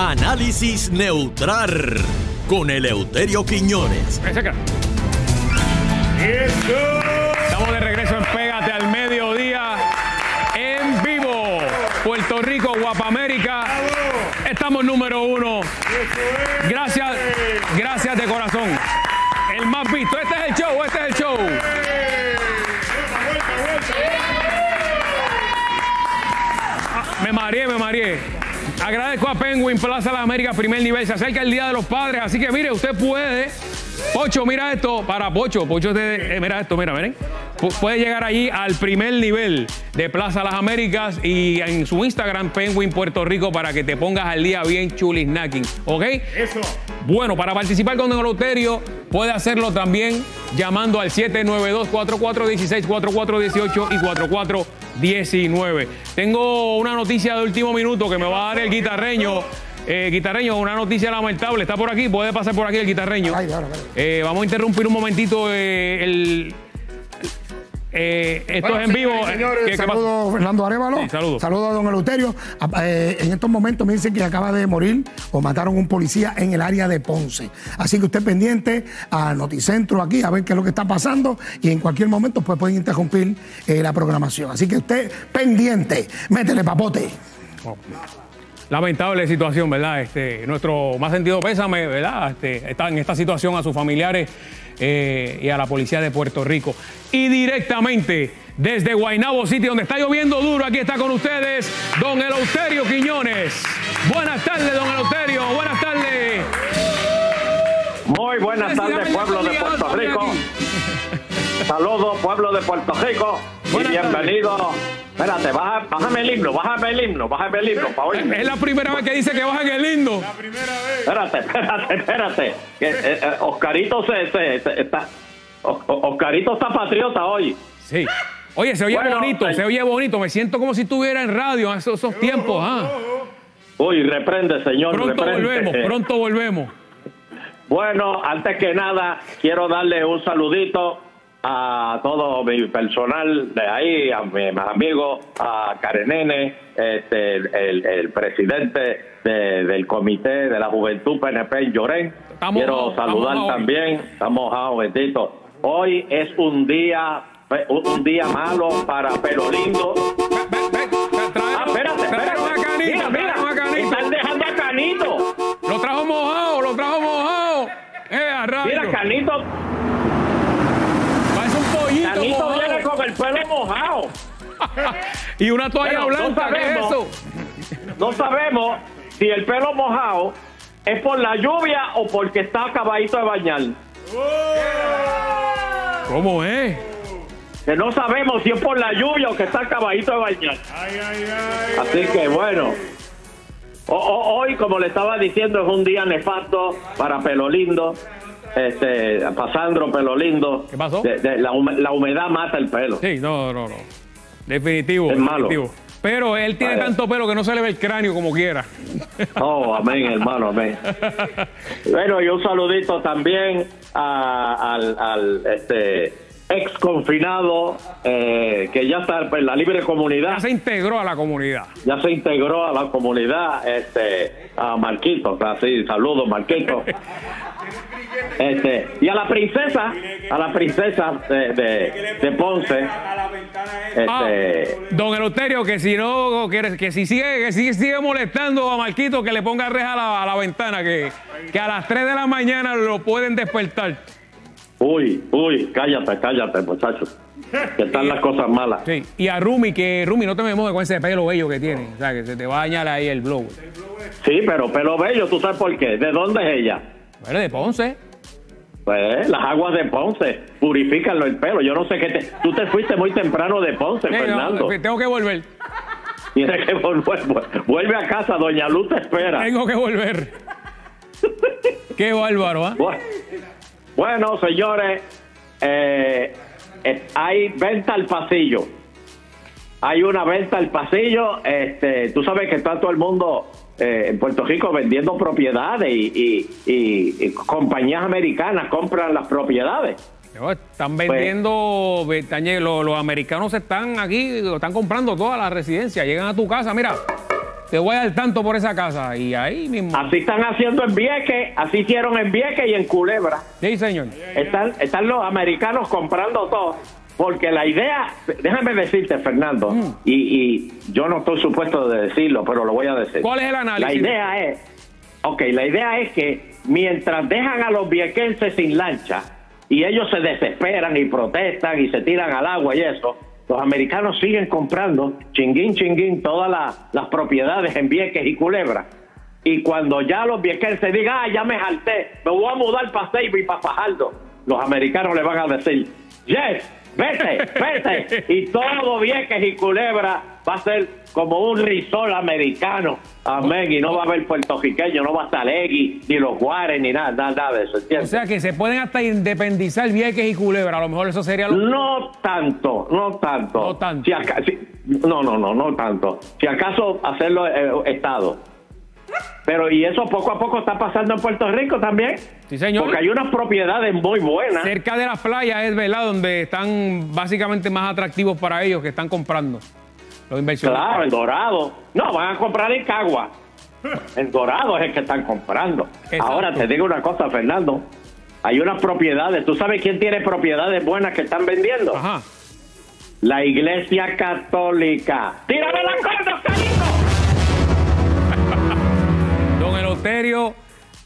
Análisis neutral con Eleuterio Quiñones. Estamos de regreso en Pégate al Mediodía en vivo. Puerto Rico, Guapamérica. Estamos número uno. Gracias, gracias de corazón. El más visto. Este es el show, este es el show. Ah, Me mareé, me mareé. Agradezco a Penguin Plaza de las Américas, primer nivel. Se acerca el Día de los Padres, así que mire, usted puede. Pocho, mira esto. Para Pocho, Pocho, te- eh, mira esto, mira, miren. Pu- Puede llegar allí al primer nivel de Plaza Las Américas y en su Instagram, Penguin Puerto Rico, para que te pongas al día bien chulisnacking. ¿Ok? Eso. Bueno, para participar con Don Eleuterio puede hacerlo también llamando al 792-4416, 4418 y 4419. Tengo una noticia de último minuto que me va a dar el guitarreño. Eh, guitarreño, una noticia lamentable. Está por aquí, puede pasar por aquí el guitarreño. Eh, vamos a interrumpir un momentito eh, el... eh, esto Bueno, es en vivo. señores, señores, ¿Qué- Fernando Arevalo. Sí, saludos. Saludos a don Eleuterio. A- eh, en estos momentos me dicen que acaba de morir o mataron un policía en el área de Ponce. Así que usted pendiente a Noticentro aquí a ver qué es lo que está pasando y en cualquier momento pues pueden interrumpir eh, la programación. Así que usted pendiente, métele papote. Lamentable situación, ¿verdad? Este, nuestro más sentido pésame, ¿verdad? Este, está en esta situación a sus familiares eh, y a la policía de Puerto Rico. Y directamente desde Guaynabo City, donde está lloviendo duro, aquí está con ustedes don Eleuterio Quiñones. Buenas tardes, don Eleuterio. Buenas tardes. Muy buenas tardes, pueblo de Puerto Rico. Saludos, pueblo de Puerto Rico. Y Buenas bienvenido. Espérate, baja- bájame el himno, bájame el himno, bájame el himno para oírme. Es la primera vez que dice que bajan el lindo. Espérate, espérate, espérate. Que, eh, eh, Oscarito se, se- se- está. O- Oscarito está patriota hoy. Sí. Oye, se oye Bueno, bonito, se oye bonito. Me siento como si estuviera en radio en esos, esos tiempos. ¿ah? Uy, reprende, señor, Pronto reprende. volvemos, pronto volvemos. Bueno, antes que nada, quiero darle un saludito a todo mi personal de ahí, a mis amigos, a Karenene, este, el, presidente de- del comité de la juventud PNP Llorén. Estamos quiero saludar estamos también, estamos mojados, bendito. Hoy es un día, un un día malo para Pelo Lindo. Ah, espérate, canita, Mira, mira, están dejando a Canito. Lo trajo mojado, lo trajo mojado. Eh, a. Mira, Canito, Parece un pollito Canito mojado. viene con el pelo mojado. Y una toalla no blanca, ¿qué es sabemos. eso? No sabemos si el pelo mojado es por la lluvia o porque está acabadito de bañar. ¿Cómo es? Que no sabemos si es por la lluvia o que está acabadito de bañar. Así que bueno. O- o- hoy, como le estaba diciendo, es un día nefasto para Pelo Lindo. Este, para Sandro Pelo Lindo. ¿Qué pasó? De- de- la, hume- la humedad mata el pelo. Sí, no, no, no. Definitivo, Es malo. Pero él tiene Vaya. tanto pelo que no se le ve el cráneo como quiera. Oh, amén, hermano, amén. Bueno, y un saludito también a- al, al, este, ex confinado eh, que ya está en la libre Ya comunidad, se integró a la comunidad. ya se integró a la comunidad, este, a Marquito, así, saludos, Marquito. Este, y a la princesa, a la princesa de, de, de Ponce, Ah, este, don Eleuterio, que si no, que, que si sigue, que si sigue molestando a Marquito, que le ponga reja a la, a la ventana, que, que a las 3 de la mañana lo pueden despertar. uy, uy, cállate, cállate, muchachos, que están las cosas malas. Sí. Y a Rumi, que Rumi, no te me mojes con ese pelo bello que tiene. O sea, que se te va a dañar ahí el blow. Sí, pero pelo bello, ¿tú sabes por qué? ¿De dónde es ella? Bueno, de Ponce. Pues las aguas de Ponce purifican el pelo. Yo no sé qué te... Tú te fuiste muy temprano de Ponce, Sí, no, Fernando. tengo que volver. Tienes que volver. Vuelve a casa, Doña Luz te espera. Tengo que volver. Qué bárbaro, ¿ah? Bu- Bueno, señores, eh, eh, hay venta al pasillo. Hay una venta al pasillo. Este, tú sabes que está todo el mundo eh, en Puerto Rico vendiendo propiedades y, y- y- y compañías americanas compran las propiedades. Están vendiendo, los, los americanos están aquí, están comprando todas las residencias, llegan a tu casa, mira, te voy a dar tanto por esa casa. Y ahí mismo. Así están haciendo en Vieques, así hicieron en Vieques y en Culebra. Sí, señor. Están, están los americanos comprando todo. Porque la idea, déjame decirte, Fernando, Mm. y, y yo no estoy supuesto de decirlo, pero lo voy a decir. ¿Cuál es el La análisis? idea es, ok, la idea es que mientras dejan a los viequenses sin lancha y ellos se desesperan y protestan y se tiran al agua y eso, los americanos siguen comprando chinguín, chinguín todas las- las propiedades en Vieques y Culebra. Y cuando ya los viequenses digan, ah, ya me jalté, me voy a mudar para Seibo y para Fajardo, los americanos le van a decir, yes, vete, vete. y todo Vieques y Culebra va a ser como un risol americano. Amén. Y no va a haber puertorriqueño, no va a estar Egui, ni los Juárez, ni nada, nada, nada de eso, O ¿entiendes? sea que se pueden hasta independizar Vieques y Culebra. A lo mejor eso sería lo. No tanto, no tanto. No tanto. Si si- no, no, no, no tanto. Si acaso hacerlo eh, Estado. Pero y eso poco a poco está pasando en Puerto Rico también. Sí, señor. Porque hay unas propiedades muy buenas. Cerca de las playas es verdad donde están básicamente más atractivos para ellos que están comprando los inversionistas. Claro, en Dorado. No, van a comprar en Cagua. En Dorado es el que están comprando. Exacto. Ahora te digo una cosa, Fernando. Hay unas propiedades. ¿Tú sabes quién tiene propiedades buenas que están vendiendo? Ajá. La Iglesia Católica. ¡Tírame la corda, Carito! Don Eleuterio,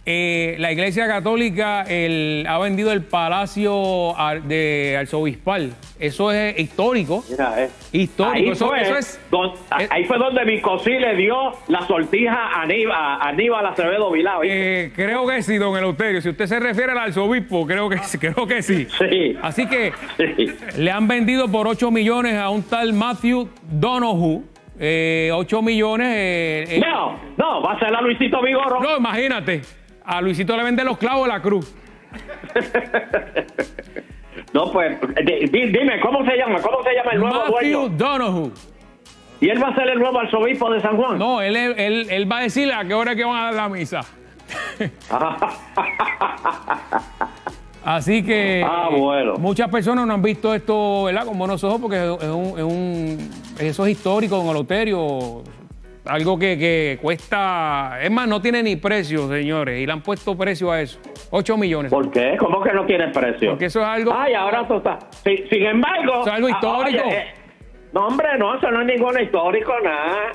eh, la Iglesia Católica el- ha vendido el Palacio de Arzobispal. Eso es histórico. Mira, eh. Histórico, Ahí eso- fue, eso es- don- es- ahí fue donde Vicosí le dio la sortija a Aníbal, a Aníbal Acevedo Vilá. Eh, creo que sí, don Eleuterio. Si usted se refiere al arzobispo, creo que, sí, creo que sí. Sí. Así que Sí. le han vendido por 8 millones a un tal Matthew Donoghue. Eh, 8 millones. eh, eh, No, no, va a ser a Luisito Vigoro. no, imagínate. A Luisito le venden los clavos de la cruz. No, pues, di- di- dime, ¿cómo se llama? ¿Cómo se llama el nuevo Matthew dueño? Donoghue. ¿Y él va a ser el nuevo arzobispo de San Juan? No, él, él, él va a decirle a qué hora es que van a dar la misa. Así que Ah, bueno. muchas personas no han visto esto ¿verdad? con buenos ojos porque es un, es un- eso es histórico, don Oloterio. Algo que, que cuesta, es más, no tiene ni precio, señores, y le han puesto precio a eso. 8 millones. ¿Por qué? ¿Cómo que no tiene precio? Porque eso es algo... Ay, ahora tú estás. Sin, sin embargo. Eso es algo ah, histórico. oye, eh, no, hombre, no, eso no es ningún histórico, nada.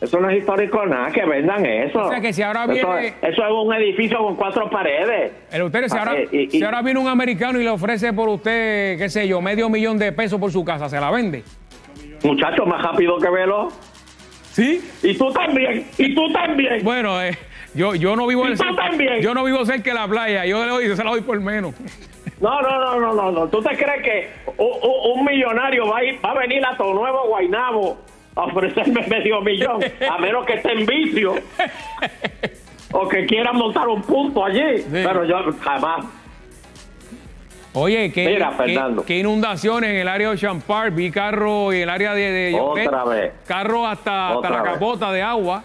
Eso no es histórico, nada, que vendan eso. O sea, que si ahora viene- es- Eso, es un edificio con cuatro paredes. Eleuterio, si Ah, ahora, eh, y- y- si ahora viene un americano y le ofrece por usted, qué sé yo, medio millón de pesos por su casa, ¿se la vende? Muchacho, más rápido que velo. ¿Sí? Y tú también, y tú también. Bueno, eh, yo, yo no vivo Y en tú también. yo no vivo cerca de la playa, yo, le doy- yo se la doy por menos. No, no, no, no, no, no. ¿Tú te crees que un, millonario va a, ir- va a venir a tu nuevo Guainabo a ofrecerme medio millón? A menos que esté en vicio. o que quiera montar un punto allí. Pero yo jamás. Oye, ¿qué, Mira, qué- qué inundaciones en el área de Ocean Park, vi carro en el área de, de Otra vez. carro hasta, hasta la vez. capota de agua.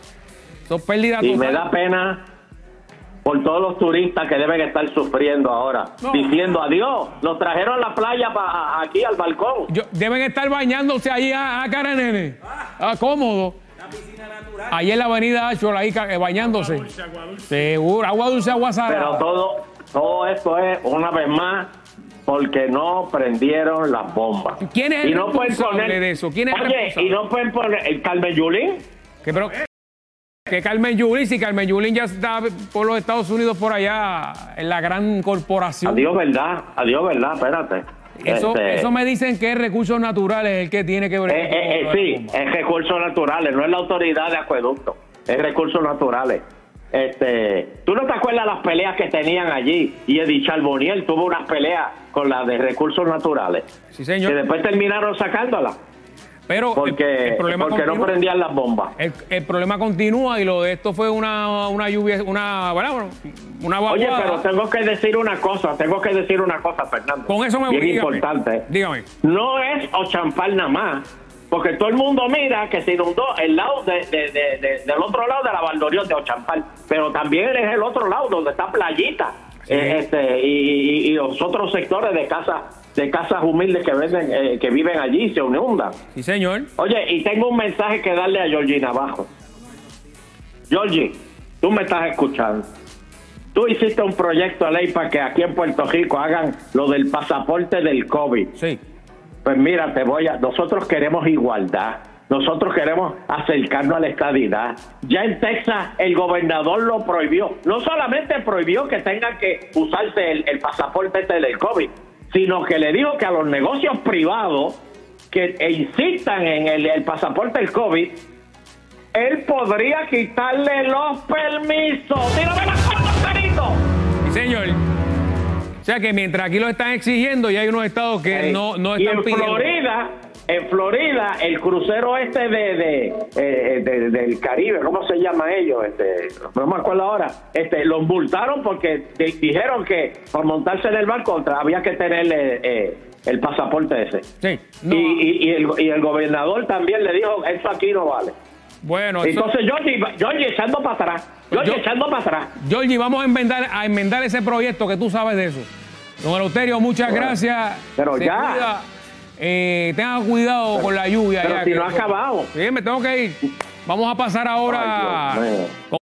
Son pérdidas Y me da pena por todos los turistas que deben estar sufriendo ahora. No. Diciendo adiós. Los trajeron a la playa pa- aquí al balcón. Yo- deben estar bañándose allí a, a cara nene. Ah, cómodo. Allí en la avenida Ashford, ahí eh, bañándose. Seguro, agua dulce, agua Pero salada. todo, todo esto es, una vez más, porque no prendieron las bombas. ¿Quién es el Y no responsable poner- de eso? ¿Quién es el Oye, responsable? y no pueden poner el Carmen Yulín. Pero, que Carmen Yulín, si Carmen Yulín ya está por los Estados Unidos por allá, en la gran corporación. Adiós, ¿verdad? Adiós, ¿verdad? Espérate. Eso, Este, eso me dicen que es recursos naturales el que tiene que ver. eh, eh, eh, sí, es recursos naturales, no es la autoridad de acueducto, es recursos naturales. Este, ¿Tú no te acuerdas las peleas que tenían allí? Y Edith Charboniel tuvo unas peleas con las de recursos naturales. Sí, señor. Que después terminaron sacándolas Pero porque, el, problema porque no prendían las bombas. El, el problema continúa y lo de esto fue una, una lluvia, una, bueno, una Oye, vaguada. pero tengo que decir una cosa, tengo que decir una cosa, Fernando. Con eso me voy. Bien dígame. importante. Dígame. No es Ochampal nada más, porque todo el mundo mira que se inundó el lado de- de- del otro lado de la Valdorión de Ochampal, pero también es el otro lado donde está Playita eh, este, y, y- y los otros sectores de casas de casas humildes que venden, eh, que viven allí se inundan. Sí, señor. Oye, y tengo un mensaje que darle a Georgina Abajo. Georgie, tú me estás escuchando. Tú hiciste un proyecto de ley para que aquí en Puerto Rico hagan lo del pasaporte del COVID. Sí. Pues mira, te voy a. Nosotros queremos igualdad. Nosotros queremos acercarnos a la estadidad. Ya en Texas el gobernador lo prohibió. No solamente prohibió que tengan que usarse el, el pasaporte este del COVID, sino que le dijo que a los negocios privados que insistan en el, el pasaporte del COVID, él podría quitarle los permisos. ¡Tírame la foto, Perito! Sí, señor. O sea que mientras aquí lo están exigiendo, ya hay unos estados que no, no y están en pidiendo. Florida, en Florida, el crucero este de, de, eh, de- del Caribe, ¿cómo se llama ellos? Este, no me acuerdo ahora. Este, los multaron porque di- dijeron que por montarse en el barco había que tener eh, eh, el pasaporte ese. Sí. No, Y, y- y el, y el gobernador también le dijo, eso aquí no vale. bueno, eso- Entonces, Georgie, Georgie echando para atrás. Georgie Yo- echando para atrás. Georgie, vamos a enmendar, a enmendar ese proyecto que tú sabes de eso. Don Eleuterio, muchas Bueno, gracias. pero Se ya. cuida. Eh, tenga cuidado con la lluvia. pero ya si que- no ha acabado. Sí, me tengo que ir. Vamos a pasar ahora. Ay.